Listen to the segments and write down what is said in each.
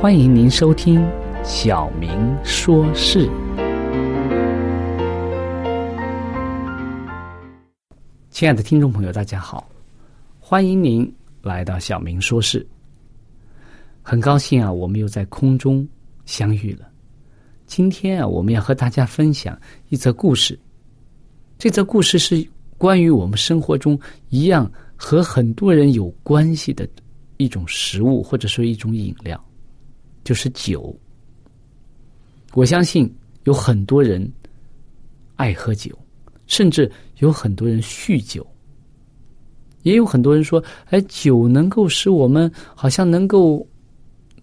欢迎您收听《小明说事》。亲爱的听众朋友，大家好，欢迎您来到《小明说事》。很高兴啊，我们又在空中相遇了。今天啊，我们要和大家分享一则故事。这则故事是关于我们生活中一样和很多人有关系的一种食物，或者说一种饮料。就是酒。我相信有很多人爱喝酒，甚至有很多人酗酒。也有很多人说：“哎，酒能够使我们好像能够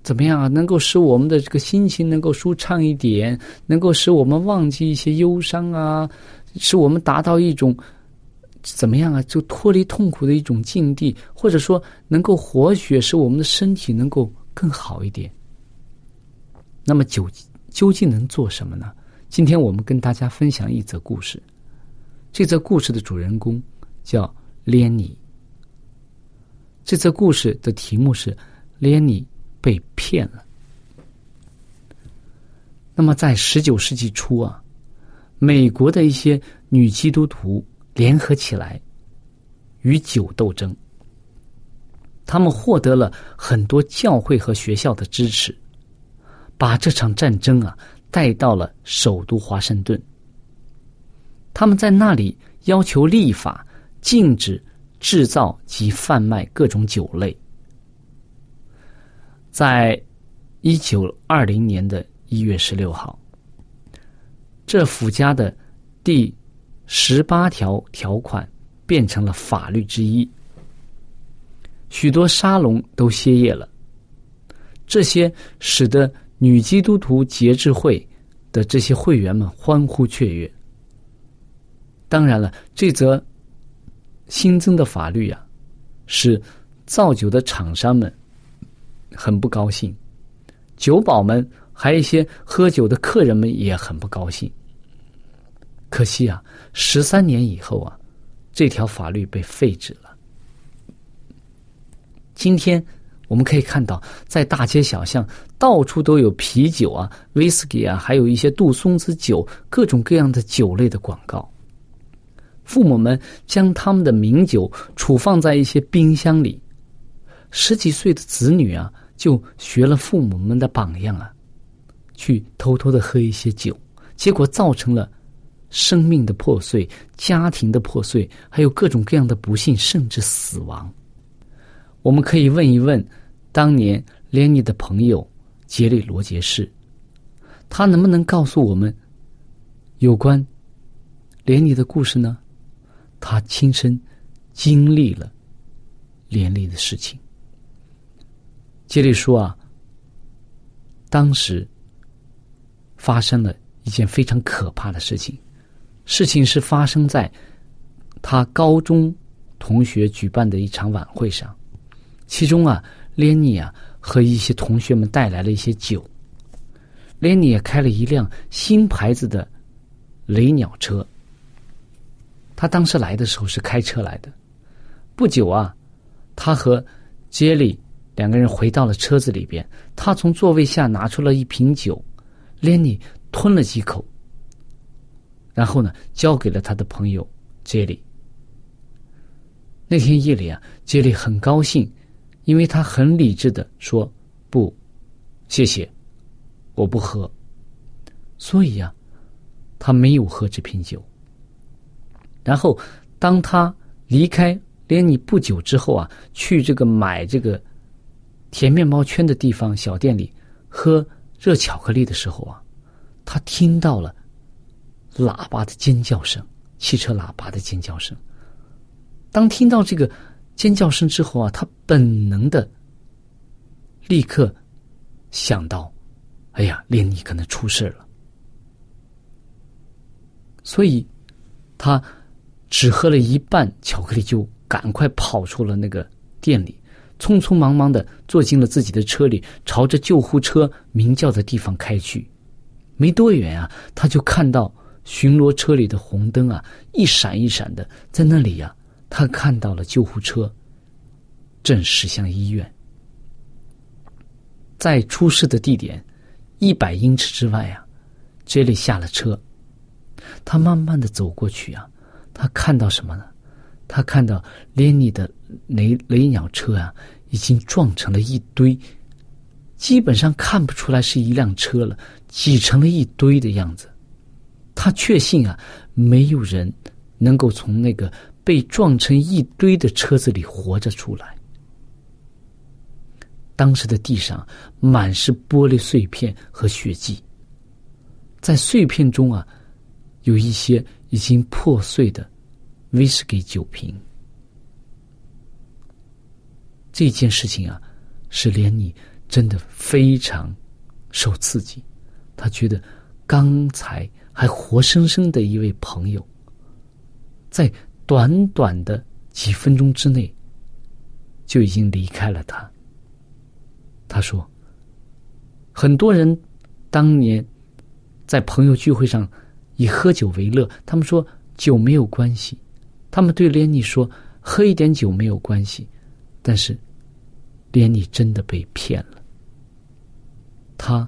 怎么样啊？能够使我们的这个心情能够舒畅一点，能够使我们忘记一些忧伤啊，使我们达到一种怎么样啊？就脱离痛苦的一种境地，或者说能够活血，使我们的身体能够更好一点。”那么酒究竟能做什么呢？今天我们跟大家分享一则故事。这则故事的主人公叫连尼。这则故事的题目是“连尼被骗了”。那么在十九世纪初啊，美国的一些女基督徒联合起来与酒斗争，他们获得了很多教会和学校的支持。把这场战争啊带到了首都华盛顿。他们在那里要求立法禁止制造及贩卖各种酒类。在一九二零年的一月十六号，这附加的第十八条条款变成了法律之一。许多沙龙都歇业了，这些使得。女基督徒节制会的这些会员们欢呼雀跃。当然了，这则新增的法律啊，使造酒的厂商们很不高兴，酒保们还有一些喝酒的客人们也很不高兴。可惜啊，十三年以后啊，这条法律被废止了。今天。我们可以看到，在大街小巷，到处都有啤酒啊、威士忌啊，还有一些杜松子酒，各种各样的酒类的广告。父母们将他们的名酒储放在一些冰箱里，十几岁的子女啊，就学了父母们的榜样啊，去偷偷的喝一些酒，结果造成了生命的破碎、家庭的破碎，还有各种各样的不幸，甚至死亡。我们可以问一问，当年连尼的朋友杰里罗杰士，他能不能告诉我们有关连尼的故事呢？他亲身经历了连尼的事情。杰里说啊，当时发生了一件非常可怕的事情，事情是发生在他高中同学举办的一场晚会上，其中啊，连尼啊和一些同学们带来了一些酒，连尼也开了一辆新牌子的雷鸟车。他当时来的时候是开车来的，不久啊，他和杰里。两个人回到了车子里边，他从座位下拿出了一瓶酒，连尼吞了几口，然后呢，交给了他的朋友杰里。那天夜里啊，杰里很高兴，因为他很理智的说：“不，谢谢，我不喝。”所以呀，他没有喝这瓶酒。然后，当他离开连尼不久之后啊，去这个买这个。甜面包圈的地方小店里喝热巧克力的时候啊，他听到了喇叭的尖叫声，汽车喇叭的尖叫声。当听到这个尖叫声之后啊，他本能的立刻想到：“哎呀，连尼可能出事了。”所以，他只喝了一半巧克力，就赶快跑出了那个店里。匆匆忙忙的坐进了自己的车里，朝着救护车鸣叫的地方开去。没多远啊，他就看到巡逻车里的红灯啊，一闪一闪的，在那里呀，他看到了救护车正驶向医院。在出事的地点一百英尺之外啊，杰里下了车，他慢慢的走过去啊，他看到什么呢？他看到连尼的雷雷鸟车啊，已经撞成了一堆，基本上看不出来是一辆车了，挤成了一堆的样子。他确信啊，没有人能够从那个被撞成一堆的车子里活着出来。当时的地上满是玻璃碎片和血迹，在碎片中啊，有一些已经破碎的。威士忌酒瓶，这件事情啊，使连你真的非常受刺激。他觉得刚才还活生生的一位朋友，在短短的几分钟之内就已经离开了他。他说：“很多人当年在朋友聚会上以喝酒为乐，他们说酒没有关系。”他们对连尼说：“喝一点酒没有关系。”但是，连尼真的被骗了。他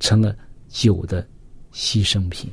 成了酒的牺牲品。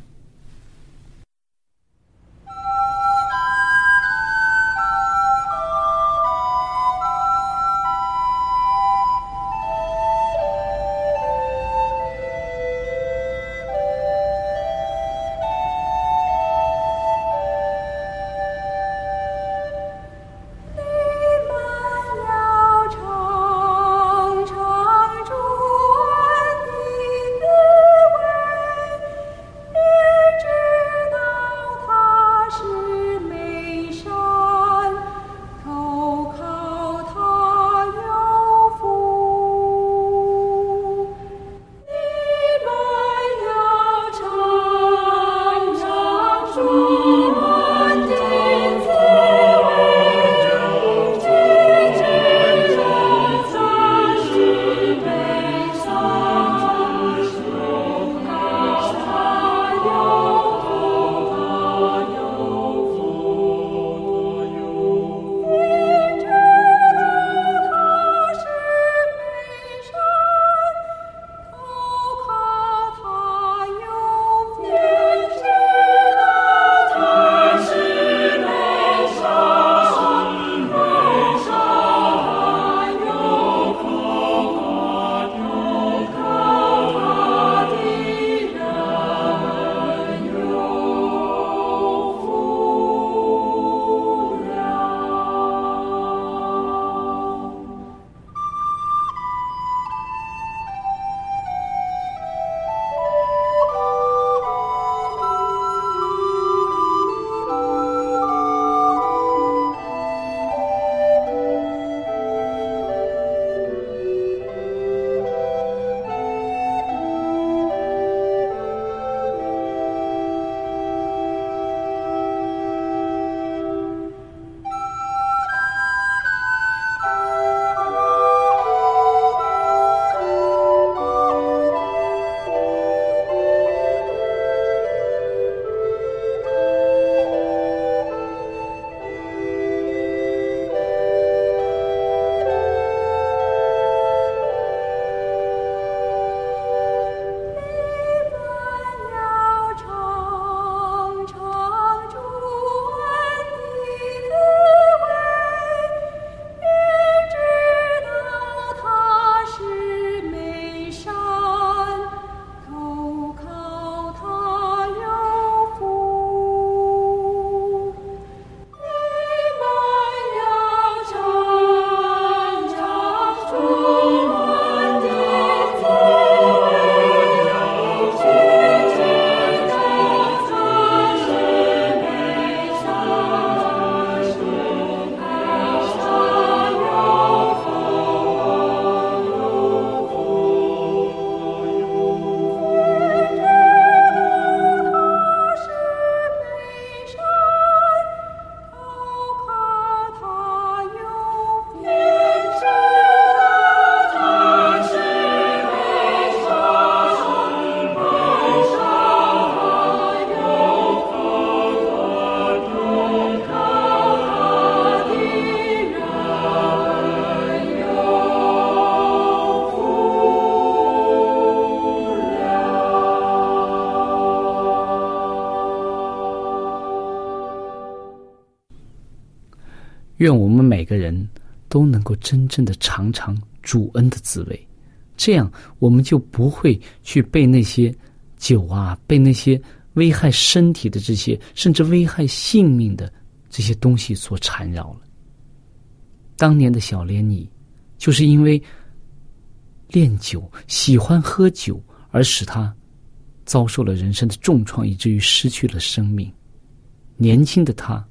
愿我们每个人都能够真正的尝尝主恩的滋味，这样我们就不会去被那些酒啊，被那些危害身体的这些，甚至危害性命的这些东西所缠绕了。当年的小莲妮，就是因为恋酒、喜欢喝酒，而使他遭受了人生的重创，以至于失去了生命。年轻的他，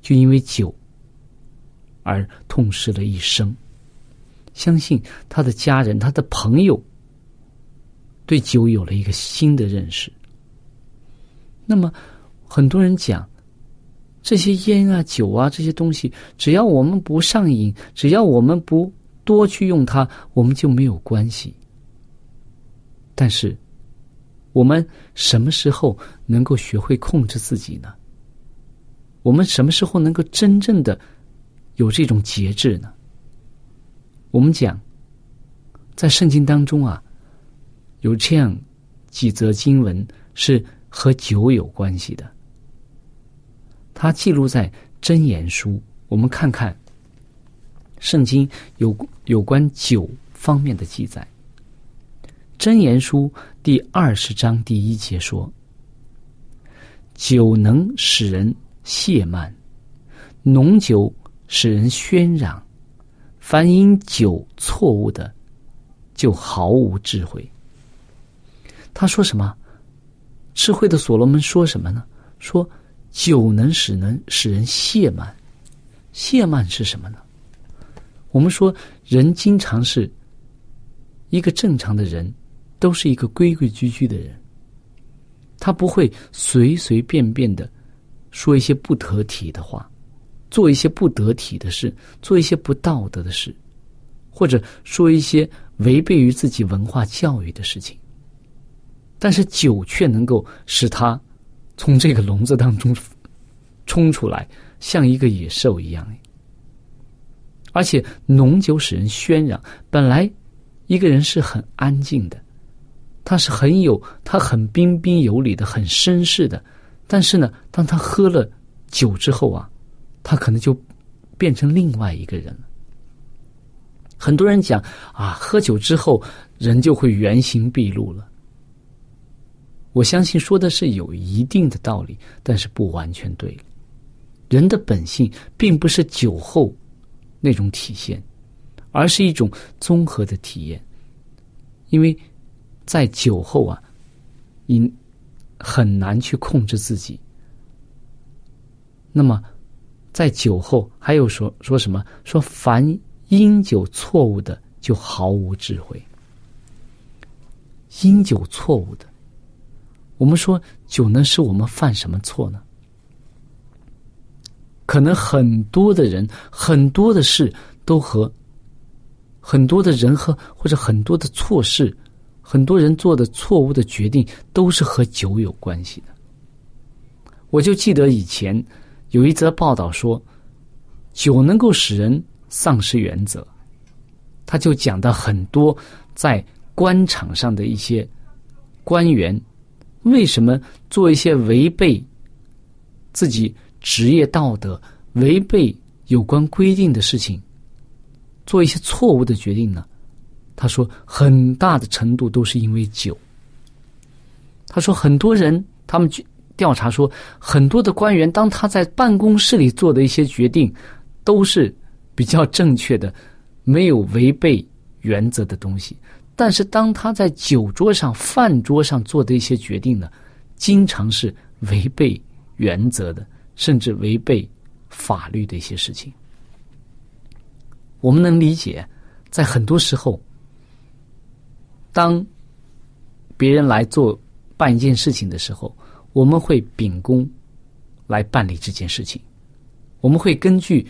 就因为酒而痛失了一生。相信他的家人、他的朋友对酒有了一个新的认识。那么，很多人讲这些烟啊、酒啊这些东西，只要我们不上瘾，只要我们不多去用它，我们就没有关系。但是，我们什么时候能够学会控制自己呢？我们什么时候能够真正的有这种节制呢？我们讲，在圣经当中啊，有这样几则经文是和酒有关系的。它记录在真言书，我们看看圣经有有关酒方面的记载。真言书第二十章第一节说：“酒能使人。”懈慢，浓酒使人喧嚷，凡因酒错误的，就毫无智慧。他说什么？智慧的所罗门说什么呢？说酒能使人使人懈慢，懈慢是什么呢？我们说人经常是一个正常的人，都是一个规规矩矩的人，他不会随随便便的。说一些不得体的话，做一些不得体的事，做一些不道德的事，或者说一些违背于自己文化教育的事情。但是酒却能够使他从这个笼子当中冲出来，像一个野兽一样。而且浓酒使人喧嚷，本来一个人是很安静的，他是很有，他很彬彬有礼的，很绅士的。但是呢，当他喝了酒之后啊，他可能就变成另外一个人了。很多人讲啊，喝酒之后人就会原形毕露了。我相信说的是有一定的道理，但是不完全对。人的本性并不是酒后那种体现，而是一种综合的体验。因为在酒后啊，你。很难去控制自己。那么，在酒后还有说说什么？说凡因酒错误的，就毫无智慧。因酒错误的，我们说酒能使我们犯什么错呢？可能很多的人、很多的事都和很多的人和或者很多的错事。很多人做的错误的决定都是和酒有关系的。我就记得以前有一则报道说，酒能够使人丧失原则。他就讲到很多在官场上的一些官员为什么做一些违背自己职业道德、违背有关规定的事情，做一些错误的决定呢？他说，很大的程度都是因为酒。他说，很多人他们去调查说，很多的官员当他在办公室里做的一些决定，都是比较正确的，没有违背原则的东西。但是当他在酒桌上、饭桌上做的一些决定呢，经常是违背原则的，甚至违背法律的一些事情。我们能理解，在很多时候。当别人来做办一件事情的时候，我们会秉公来办理这件事情。我们会根据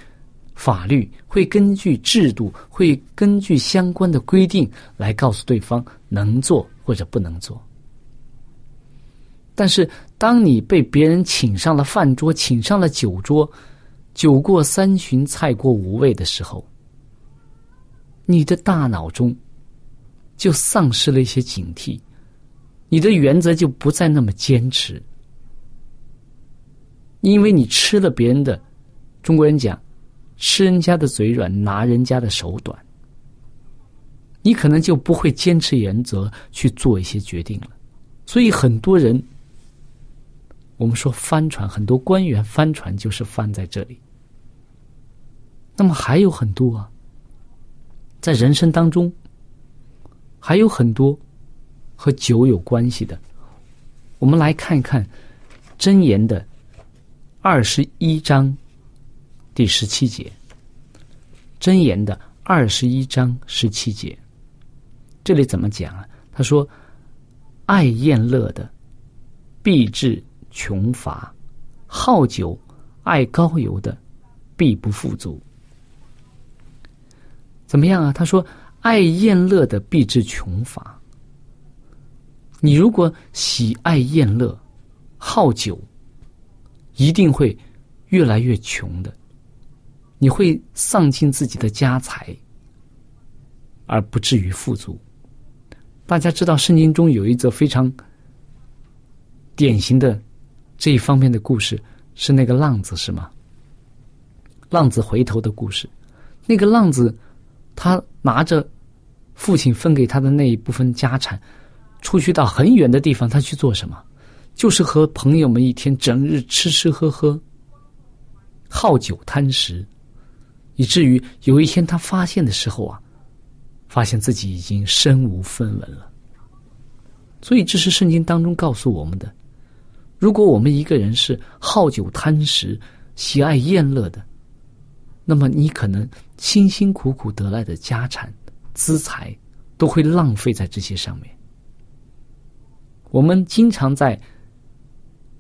法律，会根据制度，会根据相关的规定来告诉对方能做或者不能做。但是，当你被别人请上了饭桌，请上了酒桌，酒过三巡，菜过五味的时候，你的大脑中。就丧失了一些警惕，你的原则就不再那么坚持，因为你吃了别人的。中国人讲，吃人家的嘴软，拿人家的手短，你可能就不会坚持原则去做一些决定了。所以很多人，我们说帆船，很多官员帆船就是翻在这里。那么还有很多啊，在人生当中，还有很多和酒有关系的。我们来看一看《箴言》的二十一章第十七节，《箴言》的二十一章十七节，这里怎么讲啊？他说：“爱宴乐的，必致穷乏；好酒、爱高油的，必不富足。”怎么样啊？他说：“爱宴乐的，必致穷乏。”你如果喜爱宴乐、好酒，一定会越来越穷的。你会丧尽自己的家财，而不至于富足。大家知道，圣经中有一则非常典型的这一方面的故事，是那个浪子，是吗？浪子回头的故事。那个浪子，他拿着父亲分给他的那一部分家产。出去到很远的地方，他去做什么？就是和朋友们一天整日吃吃喝喝，好酒贪食，以至于有一天他发现的时候啊，发现自己已经身无分文了。所以这是圣经当中告诉我们的：如果我们一个人是好酒贪食、喜爱宴乐的，那么你可能辛辛苦苦得来的家产、资财，都会浪费在这些上面。我们经常在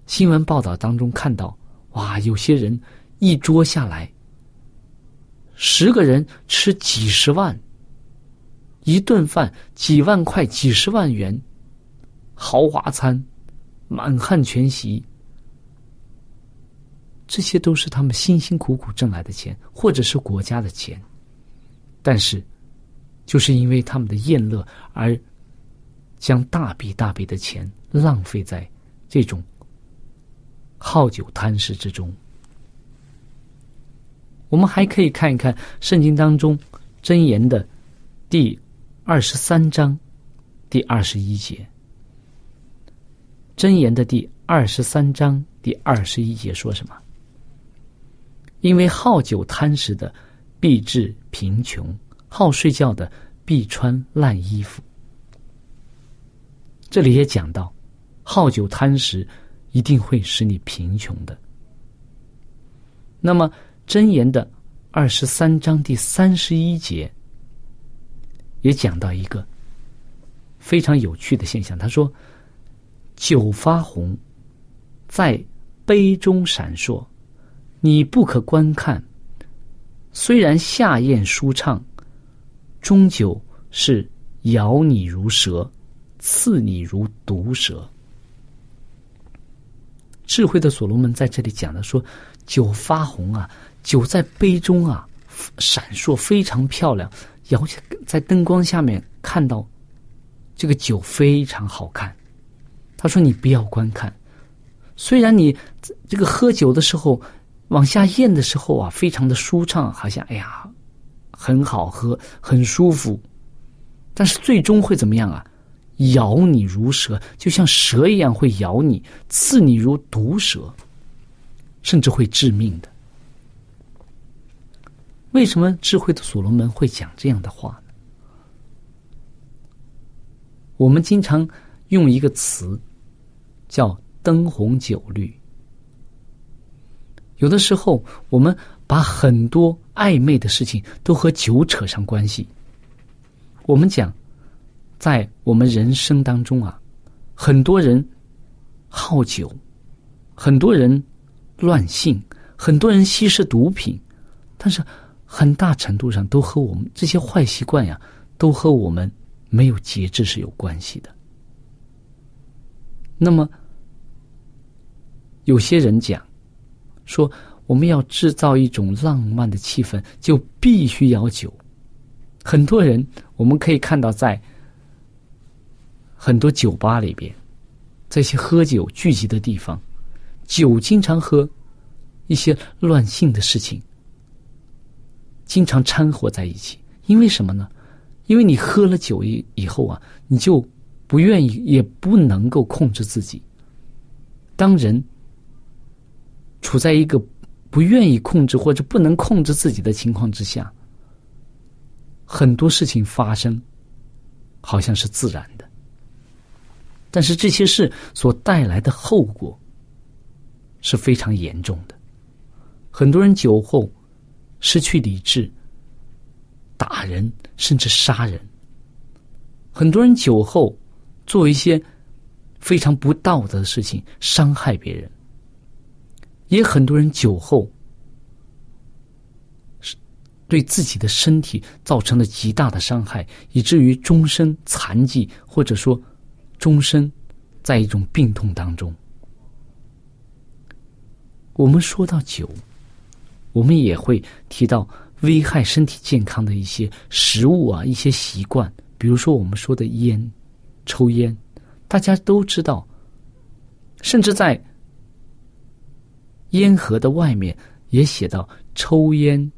新闻报道当中看到，哇，有些人一桌下来，十个人吃几十万，一顿饭几万块、几十万元，豪华餐，满汉全席，这些都是他们辛辛苦苦挣来的钱，或者是国家的钱，但是，就是因为他们的宴乐而。将大笔大笔的钱浪费在这种好酒贪食之中。我们还可以看一看圣经当中箴言的第二十三章第二十一节。箴言的第二十三章第二十一节说什么？因为好酒贪食的必致贫穷，好睡觉的必穿烂衣服。这里也讲到，好酒贪食一定会使你贫穷的。那么箴言的二十三章第三十一节也讲到一个非常有趣的现象，他说：“酒发红，在杯中闪烁，你不可观看。虽然下咽舒畅，终究是咬你如蛇。”刺你如毒蛇。智慧的所罗门在这里讲的说：“酒发红啊，酒在杯中啊，闪烁非常漂亮，摇起在灯光下面看到这个酒非常好看。”他说：“你不要观看，虽然你这个喝酒的时候往下咽的时候啊，非常的舒畅，好像哎呀很好喝，很舒服，但是最终会怎么样啊？”咬你如蛇，就像蛇一样会咬你；刺你如毒蛇，甚至会致命的。为什么智慧的所罗门会讲这样的话呢？我们经常用一个词叫“灯红酒绿”。有的时候，我们把很多暧昧的事情都和酒扯上关系。我们讲。在我们人生当中啊，很多人好酒，很多人乱性，很多人吸食毒品，但是很大程度上都和我们这些坏习惯呀，都和我们没有节制是有关系的。那么，有些人讲说，我们要制造一种浪漫的气氛，就必须要酒。很多人我们可以看到在。很多酒吧里边，这些喝酒聚集的地方，酒经常喝，一些乱性的事情，经常掺和在一起。因为什么呢？因为你喝了酒以以后啊，你就不愿意，也不能够控制自己。当人处在一个不愿意控制或者不能控制自己的情况之下，很多事情发生，好像是自然的。但是这些事所带来的后果是非常严重的。很多人酒后失去理智。打人，甚至杀人。很多人酒后做一些非常不道德的事情，伤害别人。也很多人酒后是对自己的身体造成了极大的伤害，以至于终身残疾，或者说终身在一种病痛当中。我们说到酒，我们也会提到。危害身体健康的一些食物啊，一些习惯，比如说我们说的烟、抽烟，大家都知道，甚至在烟盒的外面也写到抽烟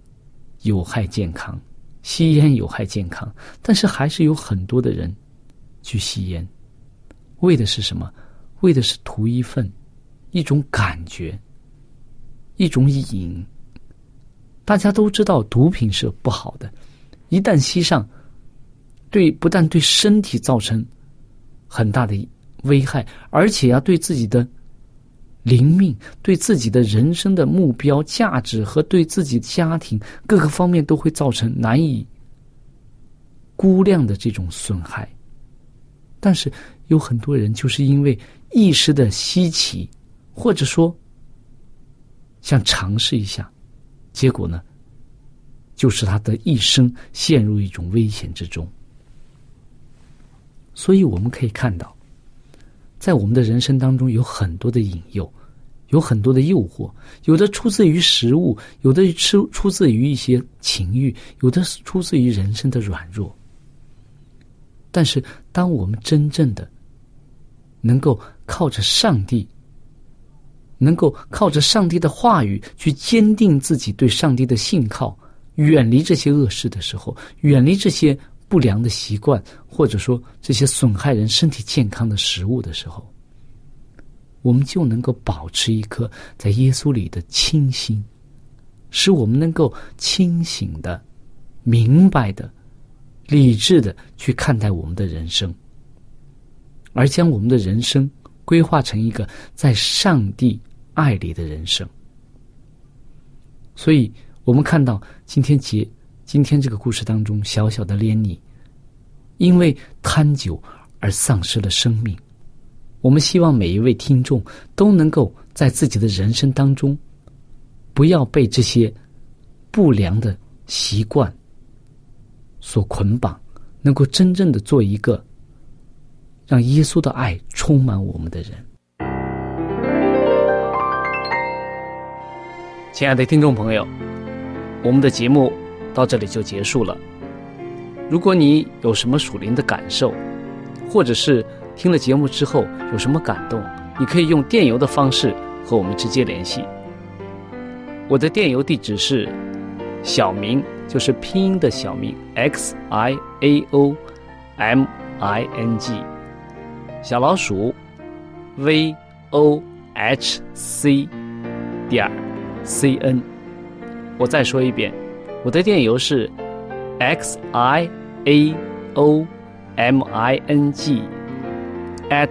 有害健康，吸烟有害健康，但是还是有很多的人去吸烟，为的是什么？为的是图一份一种感觉，一种瘾。大家都知道毒品是不好的，一旦吸上，对不但对身体造成很大的危害，而且要对自己的灵命、对自己的人生的目标、价值和对自己家庭各个方面都会造成难以估量的这种损害。但是有很多人就是因为一时的稀奇，或者说想尝试一下。结果呢，就是他的一生陷入一种危险之中。所以我们可以看到，在我们的人生当中有很多的引诱，有很多的诱惑，有的出自于食物，有的出出自于一些情欲，有的是出自于人生的软弱。但是，当我们真正的能够靠着上帝。能够靠着上帝的话语去坚定自己对上帝的信靠，远离这些恶事的时候，远离这些不良的习惯，或者说这些损害人身体健康的食物的时候，我们就能够保持一颗在耶稣里的清心，使我们能够清醒的、明白的、理智的去看待我们的人生，而将我们的人生规划成一个在上帝。爱里的人生，所以我们看到今天节今天这个故事当中，小小的莲妮因为贪酒而丧失了生命。我们希望每一位听众都能够在自己的人生当中，不要被这些不良的习惯所捆绑，能够真正的做一个让耶稣的爱充满我们的人。亲爱的听众朋友，我们的节目到这里就结束了。如果你有什么属灵的感受，或者是听了节目之后有什么感动，你可以用电邮的方式和我们直接联系。我的电邮地址是小明，就是拼音的小明 x i a o m i n g，小老鼠 v o h c 点。c n，我再说一遍，我的电邮是 x i a o m i n g at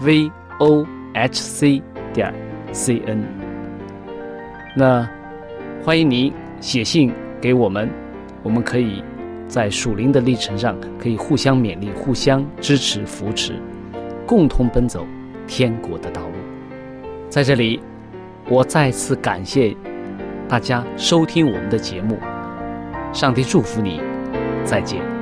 v o h c 点 c n。那欢迎您写信给我们，我们可以在属灵的历程上可以互相勉励、互相支持、扶持，共同奔走天国的道路。在这里。我再次感谢大家收听我们的节目，上帝祝福你，再见。